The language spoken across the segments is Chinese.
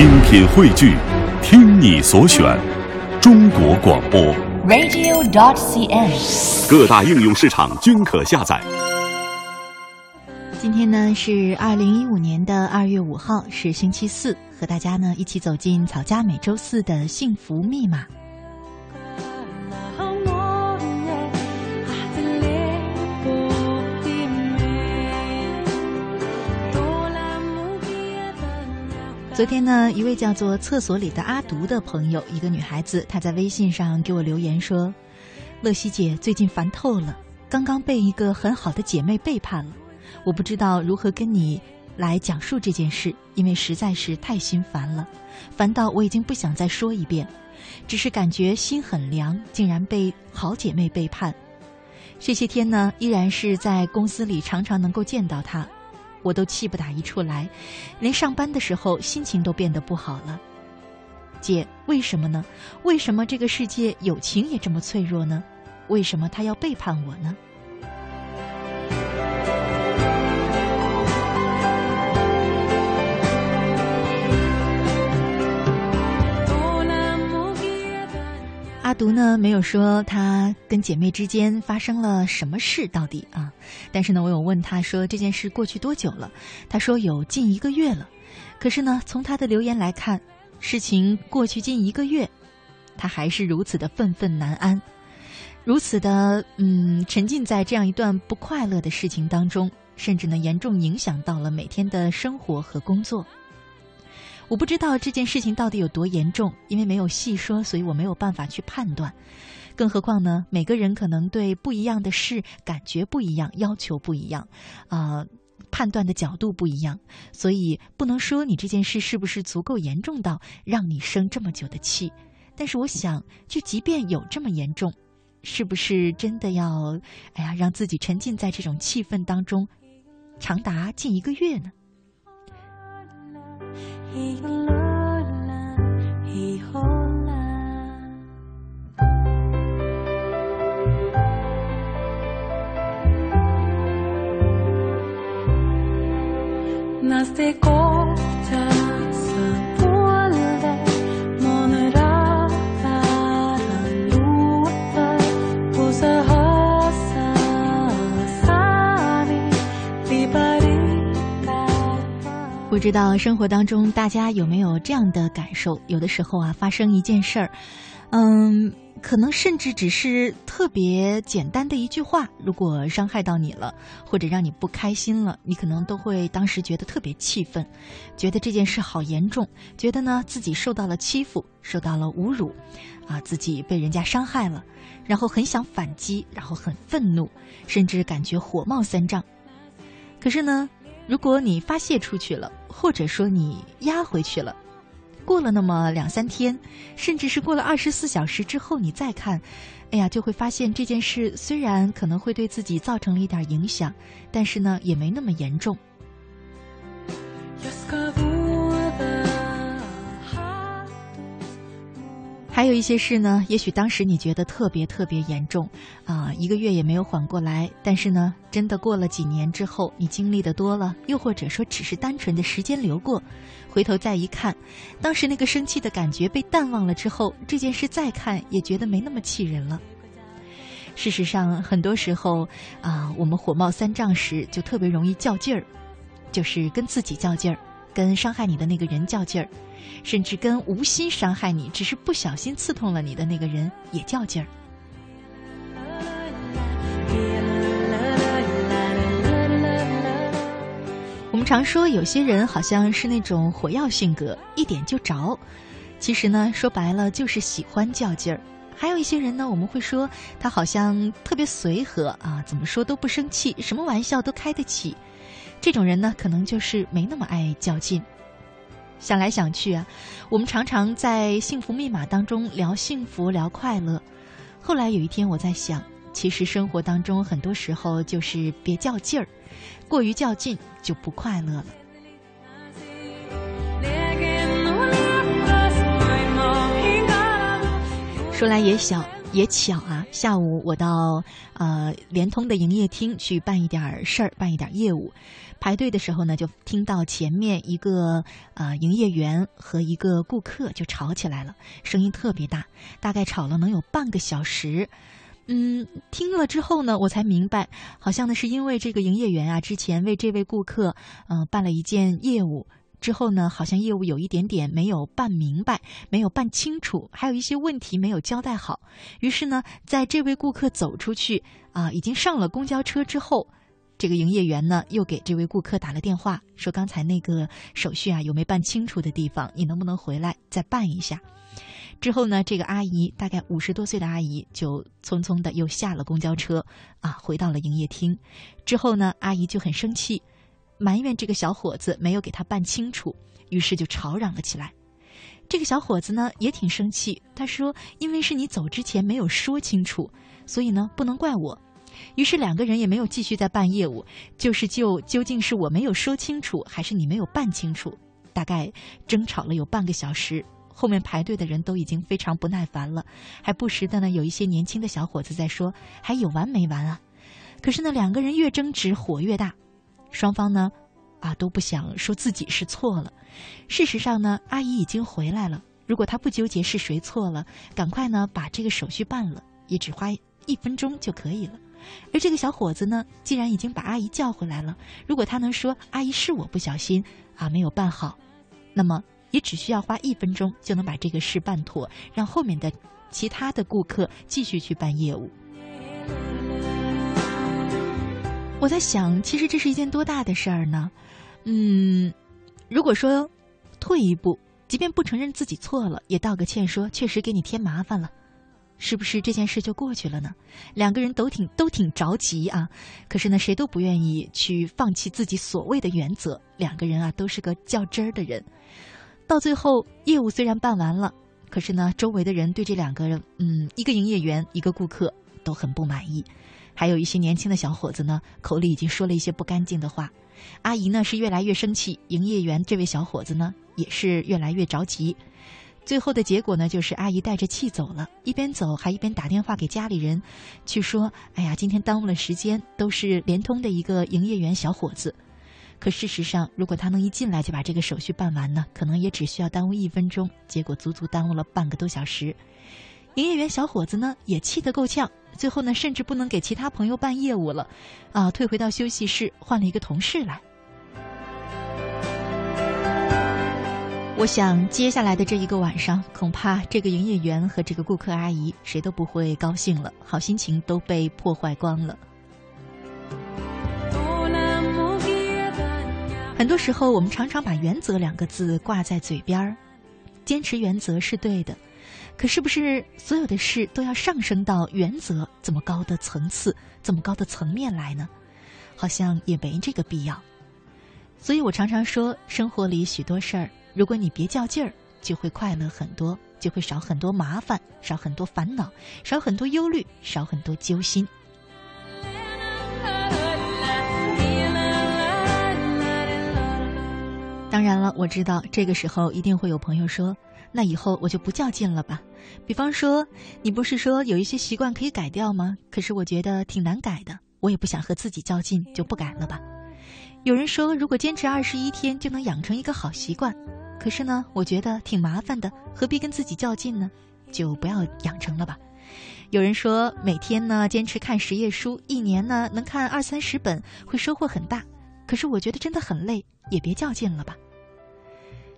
精品汇聚，听你所选，中国广播。radio.dot.cn，。各大应用市场均可下载。今天呢是二零一五年的二月五号，是星期四，和大家呢一起走进草家每周四的幸福密码。昨天呢，一位叫做“厕所里的阿毒”的朋友，一个女孩子，她在微信上给我留言说：“乐西姐最近烦透了，刚刚被一个很好的姐妹背叛了，我不知道如何跟你来讲述这件事，因为实在是太心烦了，烦到我已经不想再说一遍，只是感觉心很凉，竟然被好姐妹背叛。这些天呢，依然是在公司里常常能够见到她。”我都气不打一处来，连上班的时候心情都变得不好了。姐，为什么呢？为什么这个世界友情也这么脆弱呢？为什么他要背叛我呢？阿毒呢没有说他跟姐妹之间发生了什么事到底啊，但是呢，我有问他说这件事过去多久了，他说有近一个月了，可是呢，从他的留言来看，事情过去近一个月，他还是如此的愤愤难安，如此的嗯沉浸在这样一段不快乐的事情当中，甚至呢严重影响到了每天的生活和工作。我不知道这件事情到底有多严重，因为没有细说，所以我没有办法去判断。更何况呢，每个人可能对不一样的事感觉不一样，要求不一样，啊、呃，判断的角度不一样，所以不能说你这件事是不是足够严重到让你生这么久的气。但是我想，就即便有这么严重，是不是真的要，哎呀，让自己沉浸在这种气氛当中，长达近一个月呢？不不知道生活当中大家有没有这样的感受？有的时候啊，发生一件事儿，嗯，可能甚至只是特别简单的一句话，如果伤害到你了，或者让你不开心了，你可能都会当时觉得特别气愤，觉得这件事好严重，觉得呢自己受到了欺负，受到了侮辱，啊，自己被人家伤害了，然后很想反击，然后很愤怒，甚至感觉火冒三丈。可是呢，如果你发泄出去了，或者说你压回去了，过了那么两三天，甚至是过了二十四小时之后，你再看，哎呀，就会发现这件事虽然可能会对自己造成了一点影响，但是呢，也没那么严重。还有一些事呢，也许当时你觉得特别特别严重，啊，一个月也没有缓过来。但是呢，真的过了几年之后，你经历的多了，又或者说只是单纯的时间流过，回头再一看，当时那个生气的感觉被淡忘了之后，这件事再看也觉得没那么气人了。事实上，很多时候啊，我们火冒三丈时就特别容易较劲儿，就是跟自己较劲儿，跟伤害你的那个人较劲儿。甚至跟无心伤害你，只是不小心刺痛了你的那个人也较劲儿。我们常说有些人好像是那种火药性格，一点就着。其实呢，说白了就是喜欢较劲儿。还有一些人呢，我们会说他好像特别随和啊，怎么说都不生气，什么玩笑都开得起。这种人呢，可能就是没那么爱较劲。想来想去啊，我们常常在幸福密码当中聊幸福、聊快乐。后来有一天，我在想，其实生活当中很多时候就是别较劲儿，过于较劲就不快乐了。说来也巧，也巧啊，下午我到呃联通的营业厅去办一点事儿，办一点业务。排队的时候呢，就听到前面一个呃营业员和一个顾客就吵起来了，声音特别大，大概吵了能有半个小时。嗯，听了之后呢，我才明白，好像呢是因为这个营业员啊之前为这位顾客嗯办了一件业务。之后呢，好像业务有一点点没有办明白，没有办清楚，还有一些问题没有交代好。于是呢，在这位顾客走出去啊，已经上了公交车之后，这个营业员呢又给这位顾客打了电话，说刚才那个手续啊有没办清楚的地方，你能不能回来再办一下？之后呢，这个阿姨大概五十多岁的阿姨就匆匆的又下了公交车啊，回到了营业厅。之后呢，阿姨就很生气。埋怨这个小伙子没有给他办清楚，于是就吵嚷了起来。这个小伙子呢也挺生气，他说：“因为是你走之前没有说清楚，所以呢不能怪我。”于是两个人也没有继续在办业务，就是就究竟是我没有说清楚，还是你没有办清楚，大概争吵了有半个小时。后面排队的人都已经非常不耐烦了，还不时的呢有一些年轻的小伙子在说：“还有完没完啊？”可是呢两个人越争执火越大。双方呢，啊都不想说自己是错了。事实上呢，阿姨已经回来了。如果她不纠结是谁错了，赶快呢把这个手续办了，也只花一分钟就可以了。而这个小伙子呢，既然已经把阿姨叫回来了，如果他能说阿姨是我不小心啊没有办好，那么也只需要花一分钟就能把这个事办妥，让后面的其他的顾客继续去办业务。我在想，其实这是一件多大的事儿呢？嗯，如果说退一步，即便不承认自己错了，也道个歉，说确实给你添麻烦了，是不是这件事就过去了呢？两个人都挺都挺着急啊，可是呢，谁都不愿意去放弃自己所谓的原则。两个人啊，都是个较真儿的人。到最后，业务虽然办完了，可是呢，周围的人对这两个人，嗯，一个营业员，一个顾客，都很不满意。还有一些年轻的小伙子呢，口里已经说了一些不干净的话。阿姨呢是越来越生气，营业员这位小伙子呢也是越来越着急。最后的结果呢，就是阿姨带着气走了，一边走还一边打电话给家里人，去说：“哎呀，今天耽误了时间，都是联通的一个营业员小伙子。”可事实上，如果他能一进来就把这个手续办完呢，可能也只需要耽误一分钟，结果足足耽误了半个多小时。营业员小伙子呢也气得够呛，最后呢甚至不能给其他朋友办业务了，啊，退回到休息室换了一个同事来。我想接下来的这一个晚上，恐怕这个营业员和这个顾客阿姨谁都不会高兴了，好心情都被破坏光了。很多时候，我们常常把“原则”两个字挂在嘴边儿，坚持原则是对的。可是不是所有的事都要上升到原则这么高的层次、这么高的层面来呢？好像也没这个必要。所以我常常说，生活里许多事儿，如果你别较劲儿，就会快乐很多，就会少很多麻烦，少很多烦恼，少很多忧虑，少很多揪心。当然了，我知道这个时候一定会有朋友说。那以后我就不较劲了吧。比方说，你不是说有一些习惯可以改掉吗？可是我觉得挺难改的，我也不想和自己较劲，就不改了吧。有人说，如果坚持二十一天就能养成一个好习惯，可是呢，我觉得挺麻烦的，何必跟自己较劲呢？就不要养成了吧。有人说，每天呢坚持看十页书，一年呢能看二三十本，会收获很大。可是我觉得真的很累，也别较劲了吧。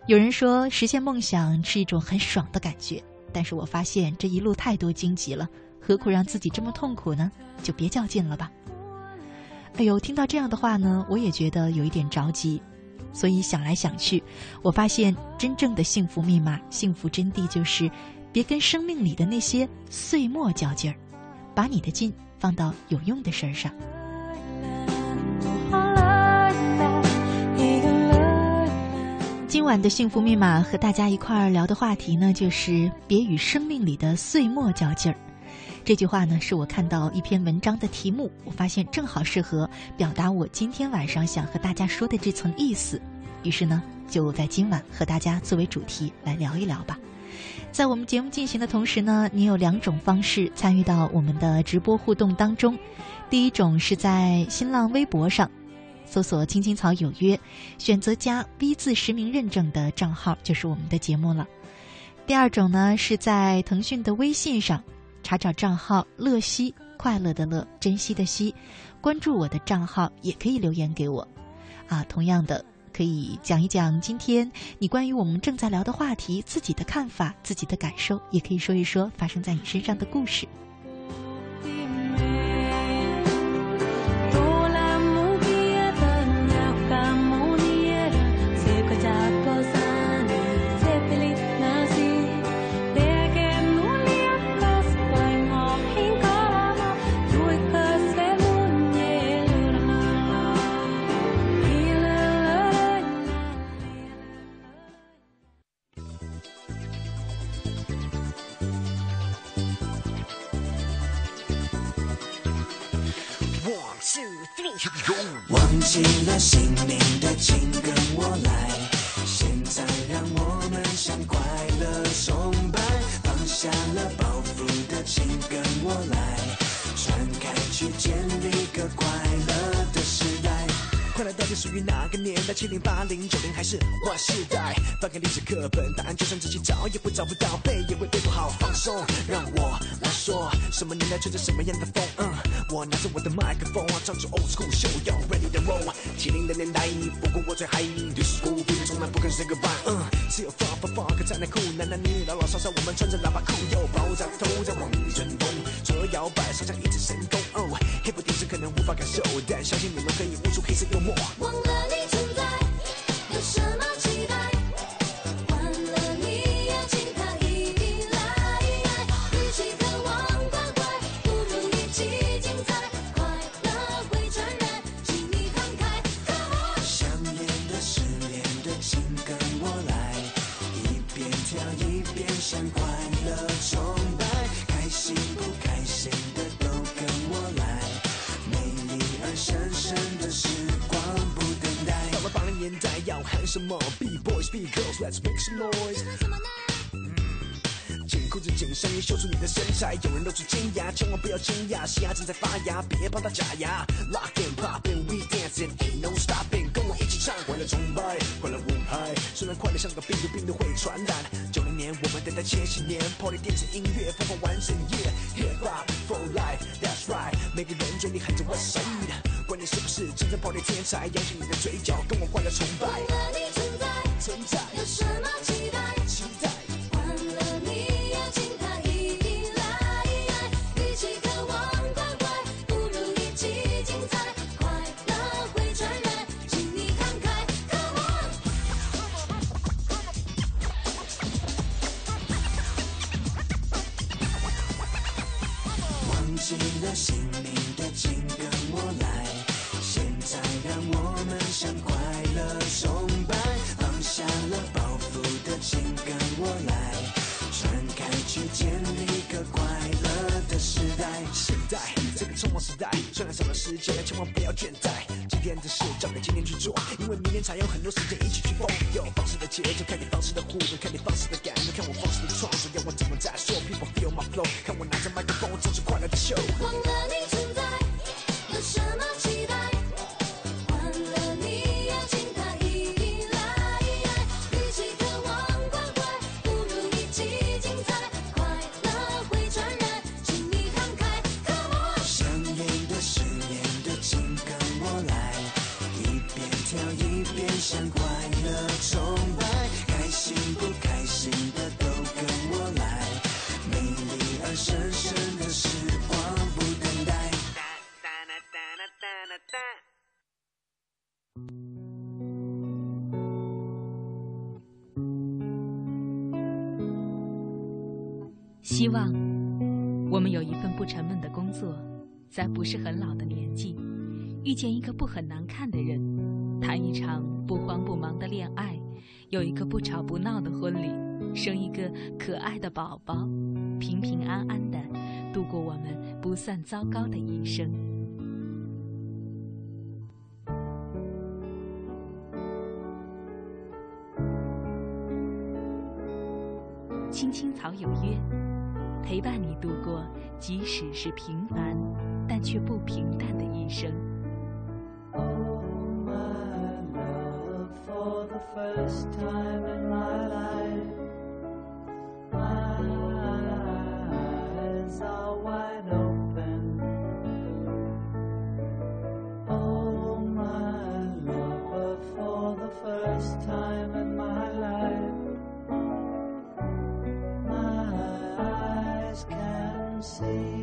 有人说实现梦想是一种很爽的感觉，但是我发现这一路太多荆棘了，何苦让自己这么痛苦呢？就别较劲了吧。哎呦，听到这样的话呢，我也觉得有一点着急，所以想来想去，我发现真正的幸福密码、幸福真谛就是，别跟生命里的那些碎末较劲儿，把你的劲放到有用的事儿上。今晚的幸福密码和大家一块儿聊的话题呢，就是别与生命里的碎末较劲儿。这句话呢，是我看到一篇文章的题目，我发现正好适合表达我今天晚上想和大家说的这层意思。于是呢，就在今晚和大家作为主题来聊一聊吧。在我们节目进行的同时呢，你有两种方式参与到我们的直播互动当中。第一种是在新浪微博上搜索“青青草有约”，选择加 V 字实名认证的账号就是我们的节目了。第二种呢是在腾讯的微信上查找账号“乐西”，快乐的乐，珍惜的惜，关注我的账号也可以留言给我。啊，同样的。可以讲一讲今天你关于我们正在聊的话题自己的看法、自己的感受，也可以说一说发生在你身上的故事。忘记了姓名的，请跟我来。现在让我们向快乐崇拜。放下了包袱的，请跟我来。传开去，建立属于哪个年代？七零、八零、九零还是 Y 世代？翻开历史课本，答案就算自己找也会找不到，背也会背不好。放松，让我来说，什么年代吹着什么样的风？嗯，我拿着我的麦克风，唱出 old school show y ready to roll。七零的年代，你不过我最 High 的 school，不能从来不肯 say goodbye。嗯，只有 funk funk funk 才能酷，男男女女老老少少，我们穿着喇叭裤，又爆炸头在往里震动，左右摇摆，好像一次神功。哦，hip hop 电视可能无法感受，但相信你们可以悟出黑色幽默。忘了你存在，有什么要喊什么？Be boys, be girls, let's make some noise。紧裤子紧上衣，秀出你的身材。有人露出尖牙，千万不要惊讶，新芽正在发芽，别帮它假牙。Lock and pop and we dancing, ain't no stopping，跟我一起唱，快乐崇拜，快乐舞拍。虽然快乐像个病毒，病毒会传染。九零年我们等待千禧年，Party 电子音乐疯狂完整夜，Hip hop for life，That's right，每个人嘴里喊着 West Side，管你是不是真正暴力天才，扬起你的嘴角，跟我换了崇拜。忘了你存在，存在，有什么期待？然少了像快乐宝宝，平平安安的度过我们不算糟糕的一生。青青草有约，陪伴你度过即使是平凡，但却不平淡的一生 for the first time。You.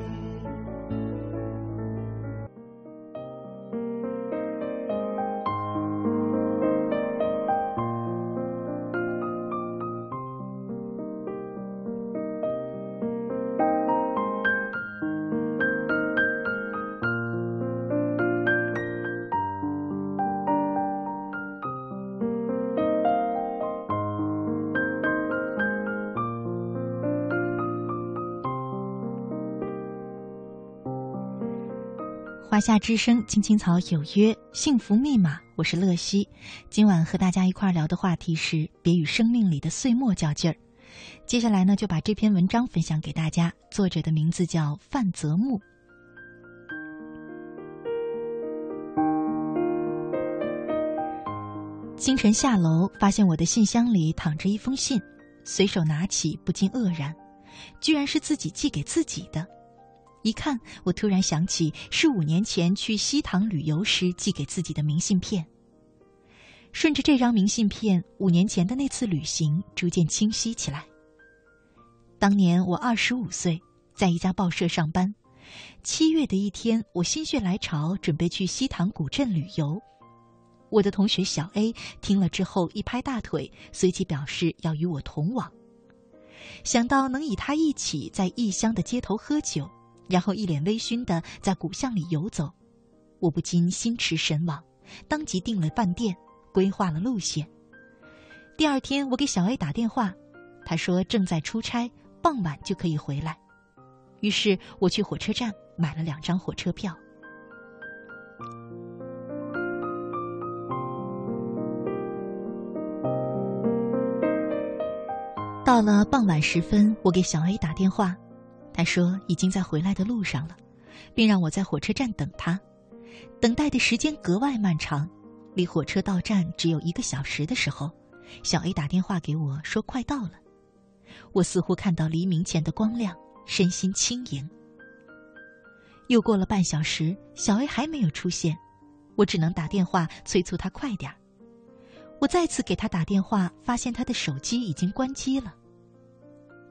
华夏之声，青青草有约，幸福密码。我是乐西，今晚和大家一块聊的话题是别与生命里的岁末较劲儿。接下来呢，就把这篇文章分享给大家，作者的名字叫范泽木。清晨下楼，发现我的信箱里躺着一封信，随手拿起，不禁愕然，居然是自己寄给自己的。一看，我突然想起是五年前去西塘旅游时寄给自己的明信片。顺着这张明信片，五年前的那次旅行逐渐清晰起来。当年我二十五岁，在一家报社上班。七月的一天，我心血来潮，准备去西塘古镇旅游。我的同学小 A 听了之后一拍大腿，随即表示要与我同往。想到能与他一起在异乡的街头喝酒。然后一脸微醺的在古巷里游走，我不禁心驰神往，当即订了饭店，规划了路线。第二天，我给小 A 打电话，他说正在出差，傍晚就可以回来。于是我去火车站买了两张火车票。到了傍晚时分，我给小 A 打电话。他说已经在回来的路上了，并让我在火车站等他。等待的时间格外漫长，离火车到站只有一个小时的时候，小 A 打电话给我说快到了。我似乎看到黎明前的光亮，身心轻盈。又过了半小时，小 A 还没有出现，我只能打电话催促他快点儿。我再次给他打电话，发现他的手机已经关机了。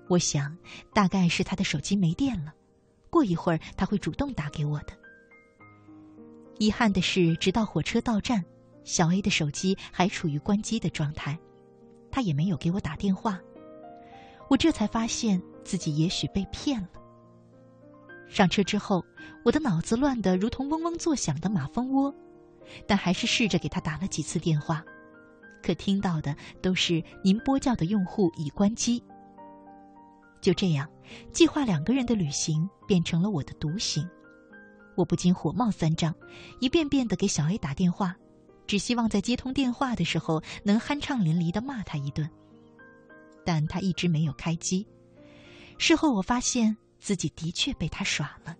我想，大概是他的手机没电了。过一会儿他会主动打给我的。遗憾的是，直到火车到站，小 A 的手机还处于关机的状态，他也没有给我打电话。我这才发现自己也许被骗了。上车之后，我的脑子乱得如同嗡嗡作响的马蜂窝，但还是试着给他打了几次电话，可听到的都是“您拨叫的用户已关机”。就这样，计划两个人的旅行变成了我的独行。我不禁火冒三丈，一遍遍的给小 A 打电话，只希望在接通电话的时候能酣畅淋漓的骂他一顿。但他一直没有开机。事后我发现自己的确被他耍了。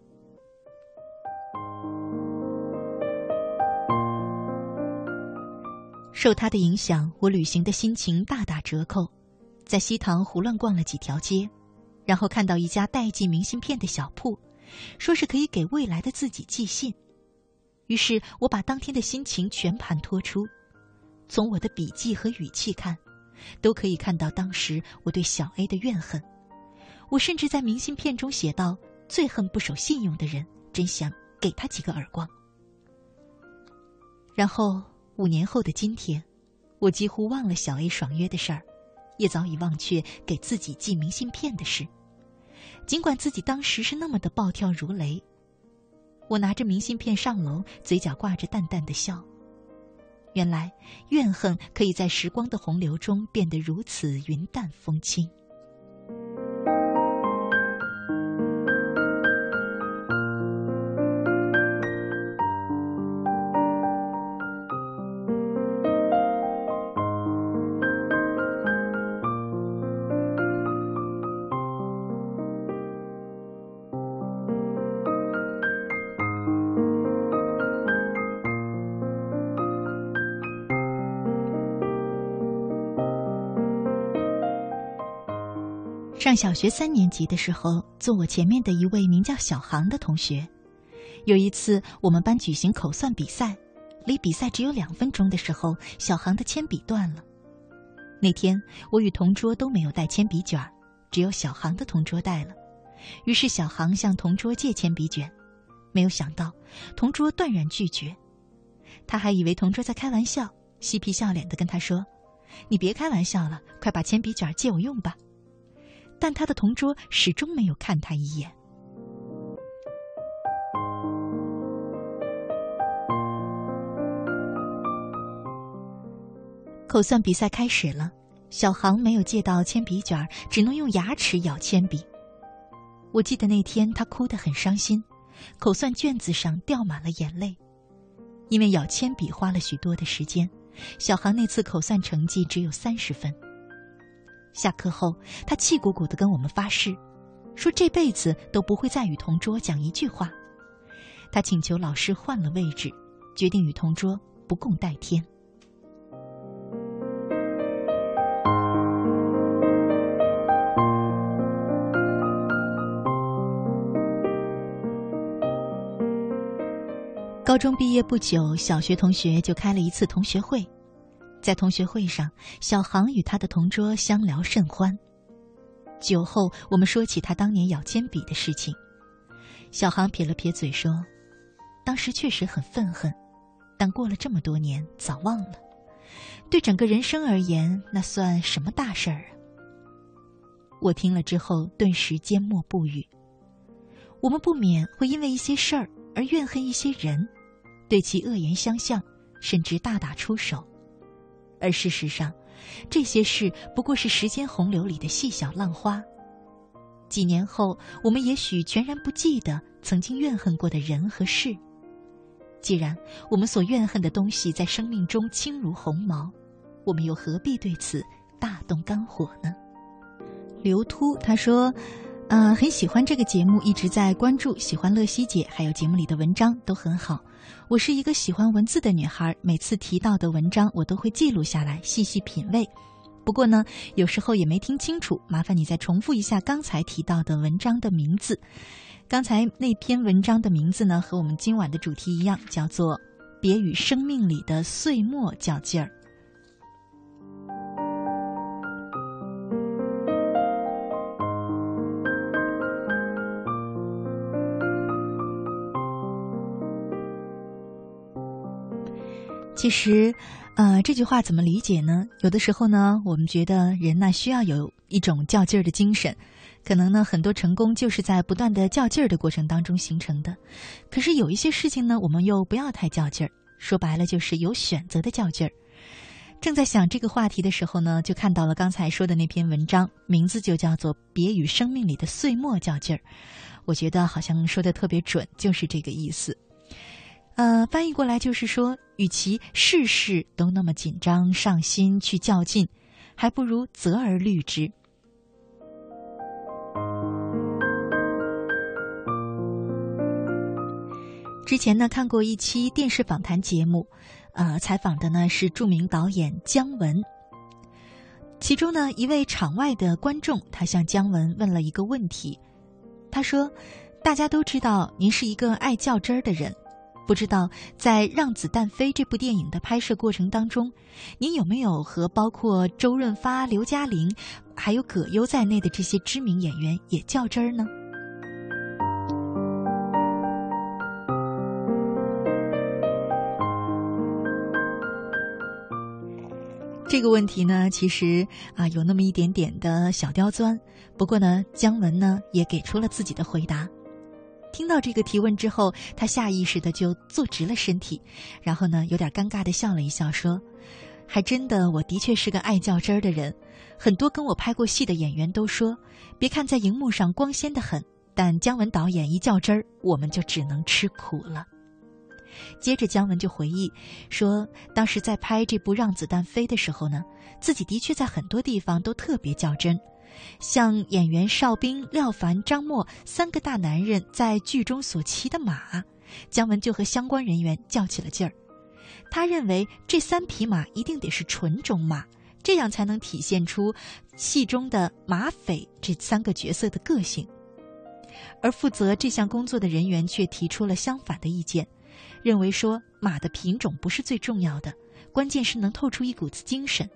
受他的影响，我旅行的心情大打折扣，在西塘胡乱逛了几条街。然后看到一家代寄明信片的小铺，说是可以给未来的自己寄信。于是我把当天的心情全盘托出，从我的笔记和语气看，都可以看到当时我对小 A 的怨恨。我甚至在明信片中写道：“最恨不守信用的人，真想给他几个耳光。”然后五年后的今天，我几乎忘了小 A 爽约的事儿，也早已忘却给自己寄明信片的事。尽管自己当时是那么的暴跳如雷，我拿着明信片上楼，嘴角挂着淡淡的笑。原来怨恨可以在时光的洪流中变得如此云淡风轻。小学三年级的时候，坐我前面的一位名叫小航的同学，有一次我们班举行口算比赛，离比赛只有两分钟的时候，小航的铅笔断了。那天我与同桌都没有带铅笔卷，只有小航的同桌带了。于是小航向同桌借铅笔卷，没有想到同桌断然拒绝。他还以为同桌在开玩笑，嬉皮笑脸的跟他说：“你别开玩笑了，快把铅笔卷借我用吧。”但他的同桌始终没有看他一眼。口算比赛开始了，小航没有借到铅笔卷只能用牙齿咬铅笔。我记得那天他哭得很伤心，口算卷子上掉满了眼泪，因为咬铅笔花了许多的时间。小航那次口算成绩只有三十分。下课后，他气鼓鼓地跟我们发誓，说这辈子都不会再与同桌讲一句话。他请求老师换了位置，决定与同桌不共戴天。高中毕业不久，小学同学就开了一次同学会。在同学会上，小航与他的同桌相聊甚欢。酒后，我们说起他当年咬铅笔的事情。小航撇了撇嘴说：“当时确实很愤恨，但过了这么多年，早忘了。对整个人生而言，那算什么大事儿啊？”我听了之后，顿时缄默不语。我们不免会因为一些事儿而怨恨一些人，对其恶言相向，甚至大打出手。而事实上，这些事不过是时间洪流里的细小浪花。几年后，我们也许全然不记得曾经怨恨过的人和事。既然我们所怨恨的东西在生命中轻如鸿毛，我们又何必对此大动肝火呢？刘突他说。呃，很喜欢这个节目，一直在关注，喜欢乐西姐，还有节目里的文章都很好。我是一个喜欢文字的女孩，每次提到的文章我都会记录下来，细细品味。不过呢，有时候也没听清楚，麻烦你再重复一下刚才提到的文章的名字。刚才那篇文章的名字呢，和我们今晚的主题一样，叫做《别与生命里的碎末较劲儿》。其实，呃，这句话怎么理解呢？有的时候呢，我们觉得人呢需要有一种较劲儿的精神，可能呢很多成功就是在不断的较劲儿的过程当中形成的。可是有一些事情呢，我们又不要太较劲儿，说白了就是有选择的较劲儿。正在想这个话题的时候呢，就看到了刚才说的那篇文章，名字就叫做《别与生命里的岁末较劲儿》。我觉得好像说的特别准，就是这个意思。呃，翻译过来就是说，与其事事都那么紧张上心去较劲，还不如择而虑之。之前呢，看过一期电视访谈节目，呃，采访的呢是著名导演姜文。其中呢，一位场外的观众，他向姜文问了一个问题，他说：“大家都知道您是一个爱较真儿的人。”不知道在《让子弹飞》这部电影的拍摄过程当中，您有没有和包括周润发、刘嘉玲，还有葛优在内的这些知名演员也较真儿呢？这个问题呢，其实啊有那么一点点的小刁钻，不过呢，姜文呢也给出了自己的回答。听到这个提问之后，他下意识的就坐直了身体，然后呢，有点尴尬的笑了一笑，说：“还真的，我的确是个爱较真儿的人。很多跟我拍过戏的演员都说，别看在荧幕上光鲜的很，但姜文导演一较真儿，我们就只能吃苦了。”接着，姜文就回忆说，当时在拍这部《让子弹飞》的时候呢，自己的确在很多地方都特别较真。像演员邵兵、廖凡、张默三个大男人在剧中所骑的马，姜文就和相关人员较起了劲儿。他认为这三匹马一定得是纯种马，这样才能体现出戏中的马匪这三个角色的个性。而负责这项工作的人员却提出了相反的意见，认为说马的品种不是最重要的，关键是能透出一股子精神。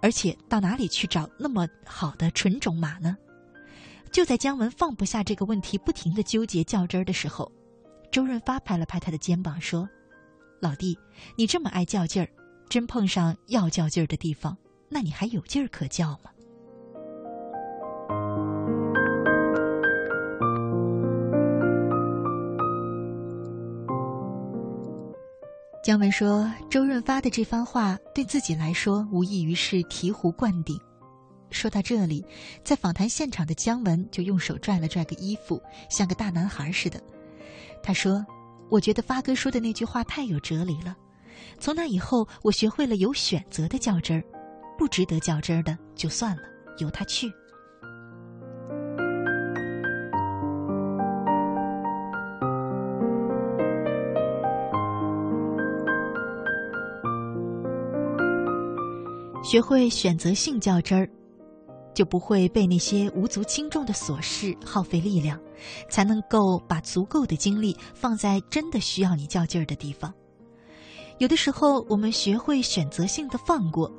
而且到哪里去找那么好的纯种马呢？就在姜文放不下这个问题，不停的纠结较真儿的时候，周润发拍了拍他的肩膀说：“老弟，你这么爱较劲儿，真碰上要较劲儿的地方，那你还有劲儿可较吗？”姜文说：“周润发的这番话对自己来说，无异于是醍醐灌顶。”说到这里，在访谈现场的姜文就用手拽了拽个衣服，像个大男孩似的。他说：“我觉得发哥说的那句话太有哲理了。从那以后，我学会了有选择的较真儿，不值得较真儿的就算了，由他去。”学会选择性较真儿，就不会被那些无足轻重的琐事耗费力量，才能够把足够的精力放在真的需要你较劲儿的地方。有的时候，我们学会选择性的放过，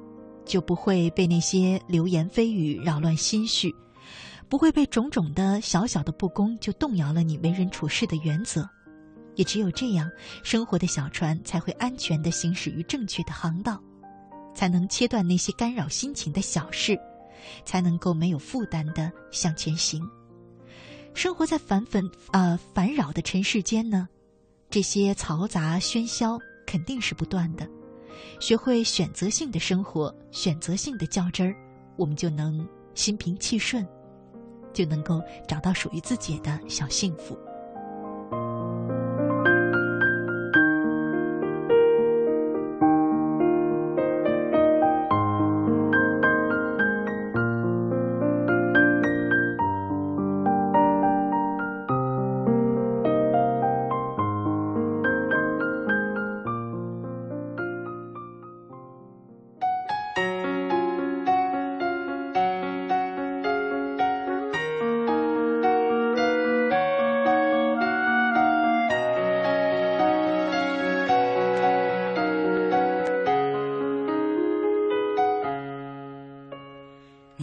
就不会被那些流言蜚语扰乱心绪，不会被种种的小小的不公就动摇了你为人处事的原则。也只有这样，生活的小船才会安全的行驶于正确的航道。才能切断那些干扰心情的小事，才能够没有负担的向前行。生活在繁纷啊烦扰的尘世间呢，这些嘈杂喧嚣肯定是不断的。学会选择性的生活，选择性的较真儿，我们就能心平气顺，就能够找到属于自己的小幸福。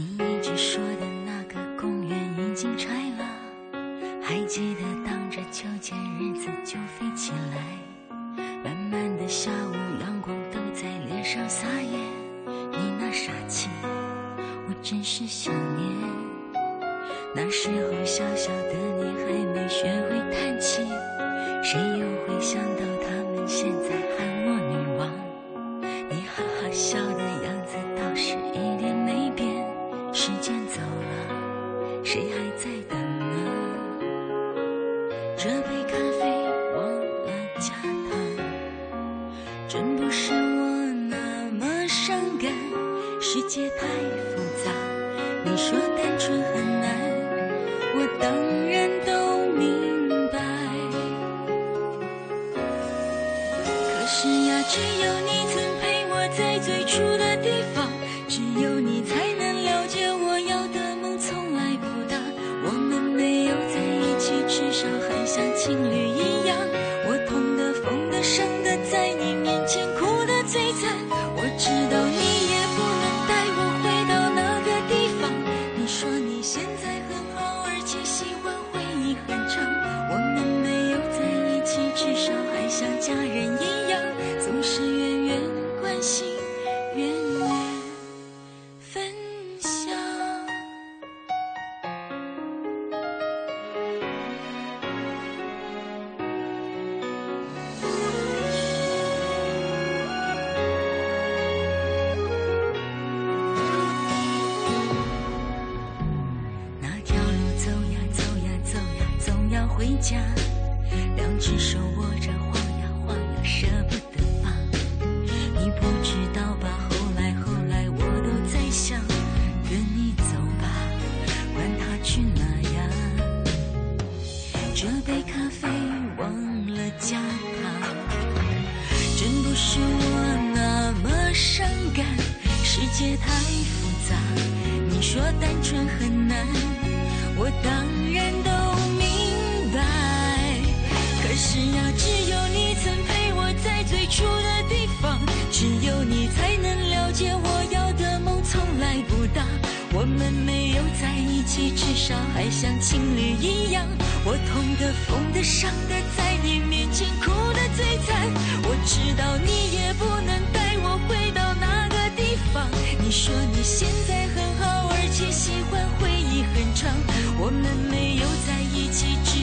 你一直说的那个公园已经拆了还记得荡着秋千日子就飞起来慢慢的下午阳光都在脸上撒野你那傻气我真是想念。那时候小小的你还没学会叹气谁又会想到他们现在人一样总是远远关心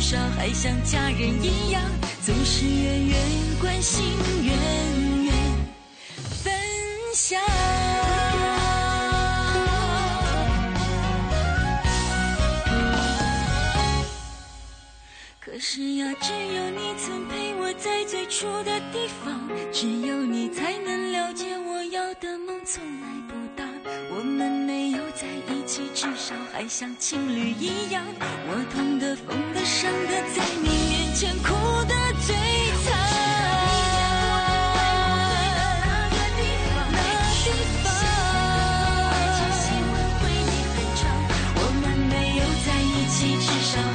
少还像家人一样，总是远远关心，远远分享。可是呀，只有你曾陪我在最初的地方，只有你才能了解我要的梦从来不大。我们没有在一起，至少还像情侣一样。我痛的、疯的、伤的，在你面前哭的最惨。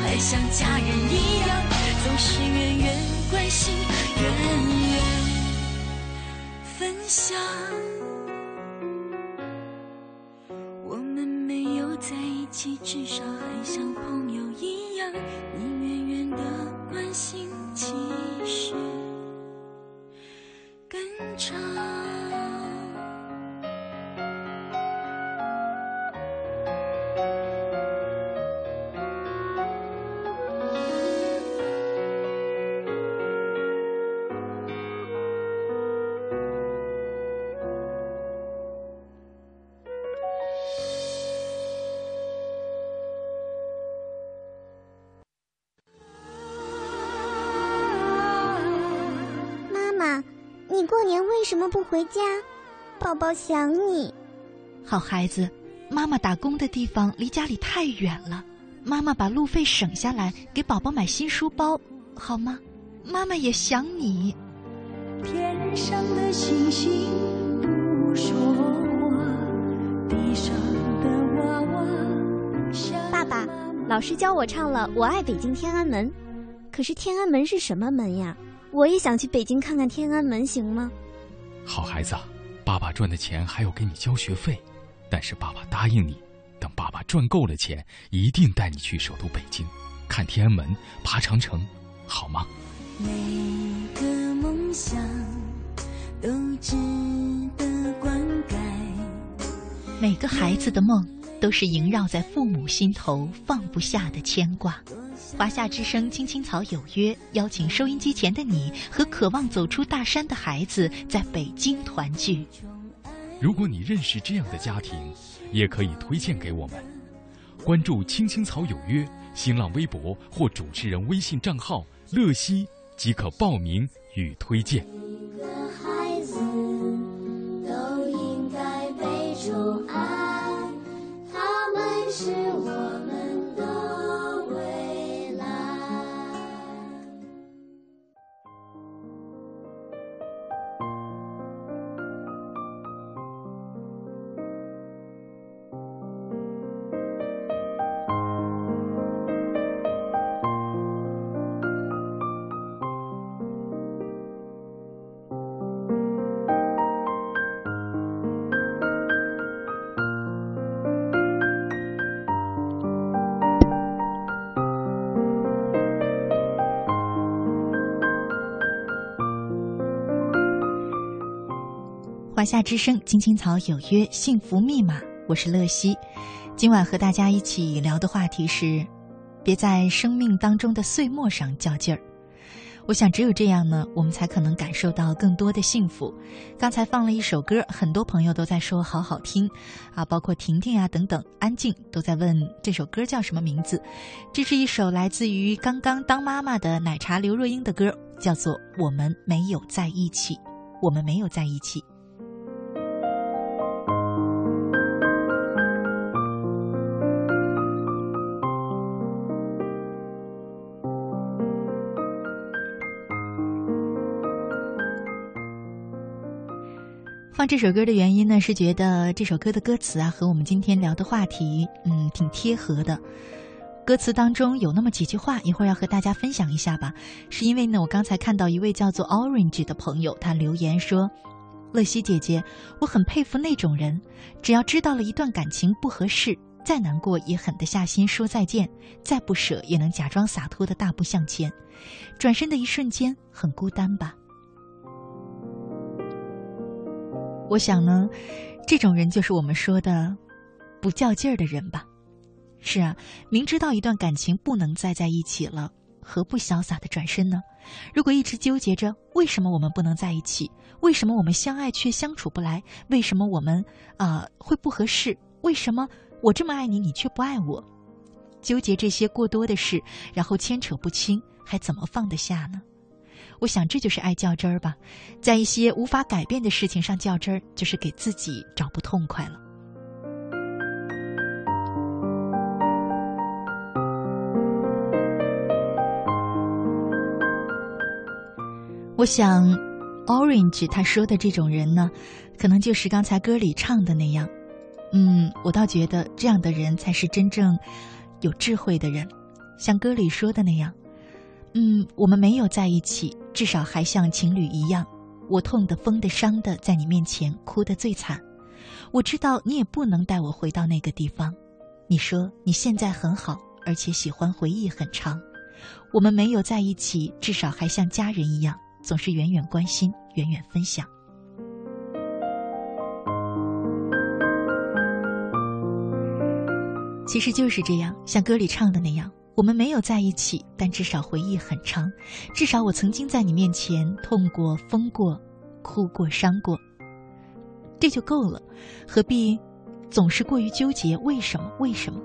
还像家人一样，总是远远关心，远远分享。至少还像朋友一样。你远远的关心，其实更长。过年为什么不回家？宝宝想你。好孩子，妈妈打工的地方离家里太远了，妈妈把路费省下来给宝宝买新书包，好吗？妈妈也想你。天上的星星不说话，地上的娃娃。爸爸，老师教我唱了《我爱北京天安门》，可是天安门是什么门呀？我也想去北京看看天安门，行吗？好孩子，爸爸赚的钱还要给你交学费，但是爸爸答应你，等爸爸赚够了钱，一定带你去首都北京，看天安门，爬长城，好吗？每个梦想都值得灌溉，每个孩子的梦都是萦绕在父母心头放不下的牵挂。华夏之声《青青草有约》邀请收音机前的你和渴望走出大山的孩子在北京团聚。如果你认识这样的家庭，也可以推荐给我们。关注“青青草有约”新浪微博或主持人微信账号“乐西”即可报名与推荐。华夏之声《青青草有约》幸福密码，我是乐西。今晚和大家一起聊的话题是：别在生命当中的岁末上较劲儿。我想，只有这样呢，我们才可能感受到更多的幸福。刚才放了一首歌，很多朋友都在说好好听，啊，包括婷婷啊等等，安静都在问这首歌叫什么名字。这是一首来自于刚刚当妈妈的奶茶刘若英的歌，叫做《我们没有在一起》，我们没有在一起。放这首歌的原因呢，是觉得这首歌的歌词啊和我们今天聊的话题，嗯，挺贴合的。歌词当中有那么几句话，一会儿要和大家分享一下吧。是因为呢，我刚才看到一位叫做 Orange 的朋友，他留言说：“乐西姐姐，我很佩服那种人，只要知道了一段感情不合适，再难过也狠得下心说再见，再不舍也能假装洒脱的大步向前。转身的一瞬间很孤单吧？我想呢，这种人就是我们说的不较劲儿的人吧。”是啊，明知道一段感情不能再在一起了，何不潇洒的转身呢？如果一直纠结着为什么我们不能在一起，为什么我们相爱却相处不来，为什么我们啊会不合适，为什么我这么爱你，你却不爱我，纠结这些过多的事，然后牵扯不清，还怎么放得下呢？我想这就是爱较真儿吧，在一些无法改变的事情上较真儿，就是给自己找不痛快了。我想，Orange 他说的这种人呢，可能就是刚才歌里唱的那样。嗯，我倒觉得这样的人才是真正有智慧的人，像歌里说的那样。嗯，我们没有在一起，至少还像情侣一样。我痛的、疯的、伤的，在你面前哭得最惨。我知道你也不能带我回到那个地方。你说你现在很好，而且喜欢回忆很长。我们没有在一起，至少还像家人一样。总是远远关心，远远分享。其实就是这样，像歌里唱的那样，我们没有在一起，但至少回忆很长。至少我曾经在你面前痛过、疯过、哭过、伤过，这就够了，何必总是过于纠结？为什么？为什么？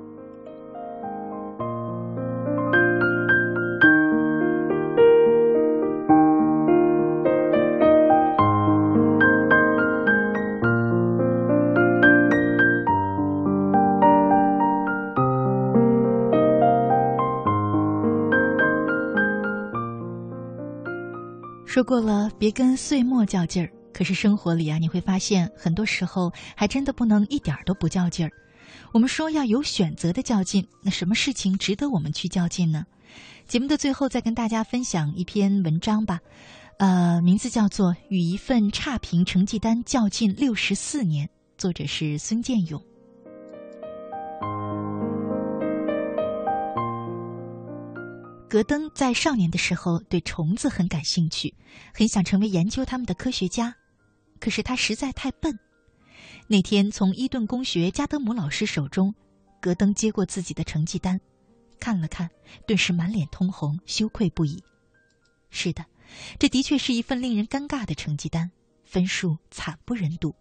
说过了，别跟岁末较劲儿。可是生活里啊，你会发现很多时候还真的不能一点儿都不较劲儿。我们说要有选择的较劲，那什么事情值得我们去较劲呢？节目的最后再跟大家分享一篇文章吧，呃，名字叫做《与一份差评成绩单较劲六十四年》，作者是孙建勇。戈登在少年的时候对虫子很感兴趣，很想成为研究他们的科学家，可是他实在太笨。那天从伊顿公学加德姆老师手中，戈登接过自己的成绩单，看了看，顿时满脸通红，羞愧不已。是的，这的确是一份令人尴尬的成绩单，分数惨不忍睹，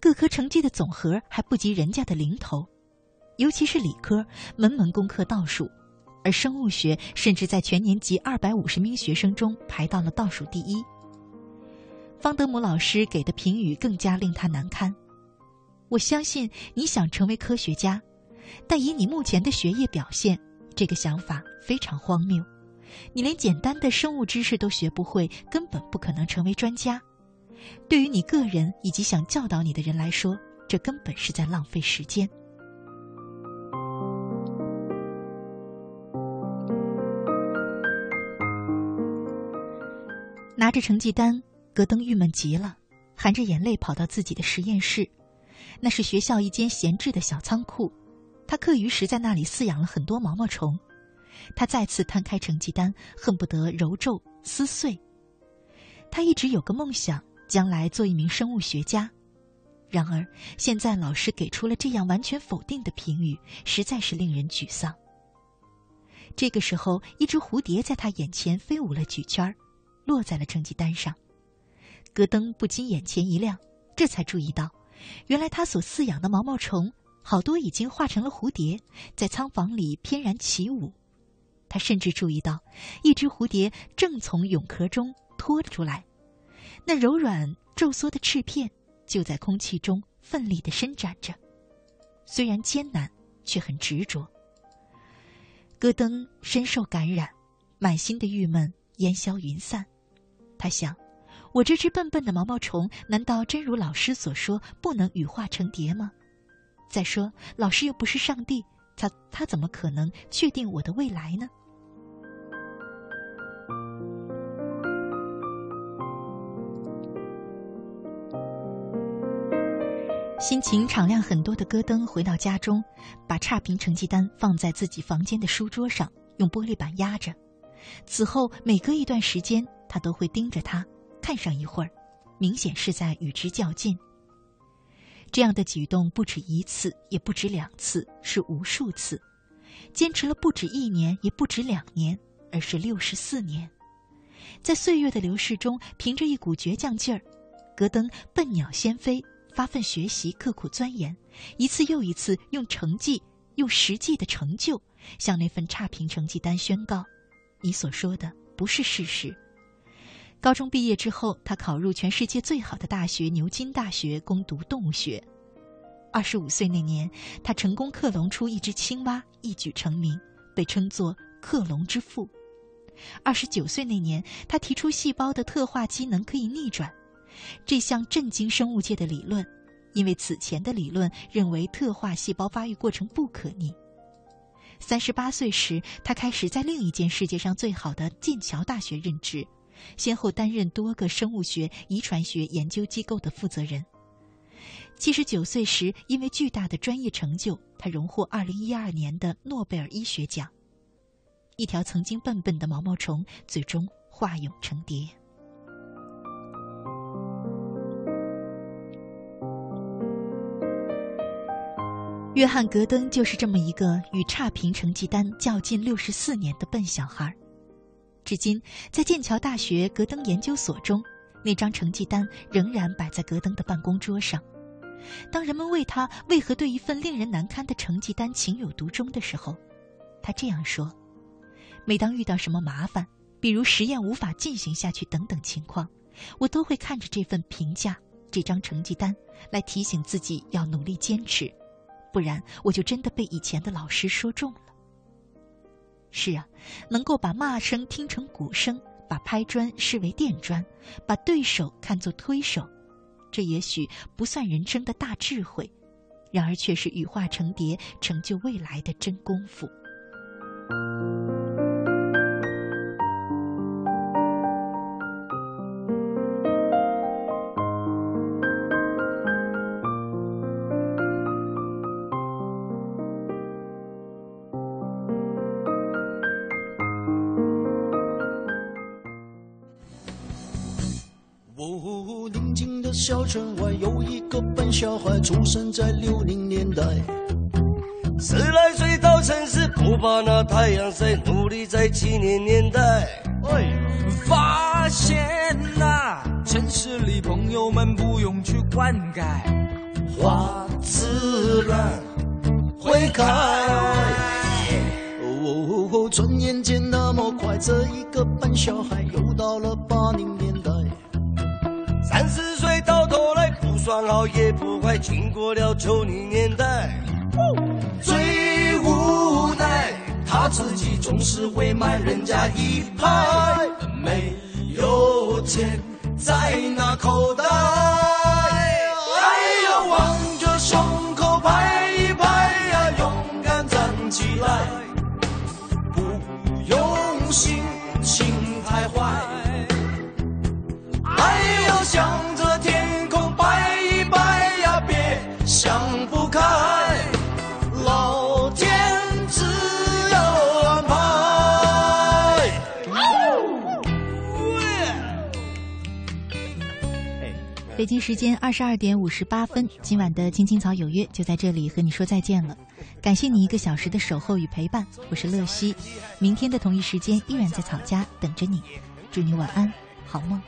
各科成绩的总和还不及人家的零头，尤其是理科，门门功课倒数。而生物学甚至在全年级二百五十名学生中排到了倒数第一。方德姆老师给的评语更加令他难堪。我相信你想成为科学家，但以你目前的学业表现，这个想法非常荒谬。你连简单的生物知识都学不会，根本不可能成为专家。对于你个人以及想教导你的人来说，这根本是在浪费时间。拿着成绩单，戈登郁闷极了，含着眼泪跑到自己的实验室。那是学校一间闲置的小仓库，他课余时在那里饲养了很多毛毛虫。他再次摊开成绩单，恨不得揉皱撕碎。他一直有个梦想，将来做一名生物学家。然而，现在老师给出了这样完全否定的评语，实在是令人沮丧。这个时候，一只蝴蝶在他眼前飞舞了几圈儿。落在了成绩单上，戈登不禁眼前一亮，这才注意到，原来他所饲养的毛毛虫好多已经化成了蝴蝶，在仓房里翩然起舞。他甚至注意到，一只蝴蝶正从蛹壳中拖出来，那柔软皱缩的翅片就在空气中奋力的伸展着，虽然艰难，却很执着。戈登深受感染，满心的郁闷烟消云散。他想，我这只笨笨的毛毛虫，难道真如老师所说，不能羽化成蝶吗？再说，老师又不是上帝，他他怎么可能确定我的未来呢？心情敞亮很多的戈登回到家中，把差评成绩单放在自己房间的书桌上，用玻璃板压着。此后每隔一段时间，他都会盯着他看上一会儿，明显是在与之较劲。这样的举动不止一次，也不止两次，是无数次，坚持了不止一年，也不止两年，而是六十四年。在岁月的流逝中，凭着一股倔强劲儿，戈登笨鸟先飞。发奋学习，刻苦钻研，一次又一次用成绩、用实际的成就向那份差评成绩单宣告：你所说的不是事实。高中毕业之后，他考入全世界最好的大学——牛津大学，攻读动物学。二十五岁那年，他成功克隆出一只青蛙，一举成名，被称作“克隆之父”。二十九岁那年，他提出细胞的特化机能可以逆转。这项震惊生物界的理论，因为此前的理论认为特化细胞发育过程不可逆。三十八岁时，他开始在另一间世界上最好的剑桥大学任职，先后担任多个生物学、遗传学研究机构的负责人。七十九岁时，因为巨大的专业成就，他荣获二零一二年的诺贝尔医学奖。一条曾经笨笨的毛毛虫，最终化蛹成蝶。约翰·格登就是这么一个与差评成绩单较劲六十四年的笨小孩。至今，在剑桥大学格登研究所中，那张成绩单仍然摆在格登的办公桌上。当人们问他为何对一份令人难堪的成绩单情有独钟的时候，他这样说：“每当遇到什么麻烦，比如实验无法进行下去等等情况，我都会看着这份评价、这张成绩单，来提醒自己要努力坚持。”不然，我就真的被以前的老师说中了。是啊，能够把骂声听成鼓声，把拍砖视为垫砖，把对手看作推手，这也许不算人生的大智慧，然而却是羽化成蝶、成就未来的真功夫。小城外有一个笨小孩，出生在六零年代。十来岁到城市，不怕那太阳晒，努力在七零年代。哎发现呐，城市里朋友们不用去灌溉，花自然会开。哦，转眼间那么快，这一个笨小孩又到了八零年代。三十岁到头来不算好也不坏，经过了九零年代，最无奈他自己总是会慢人家一拍，没有钱在那口袋，哎呀，望着胸口拍一拍呀，勇敢站起来，不用心情太坏。向着天空拜一拜呀，别想不开，老天自有安排。北京时间二十二点五十八分，今晚的《青青草有约》就在这里和你说再见了。感谢你一个小时的守候与陪伴，我是乐西，明天的同一时间依然在草家等着你。祝你晚安，好梦。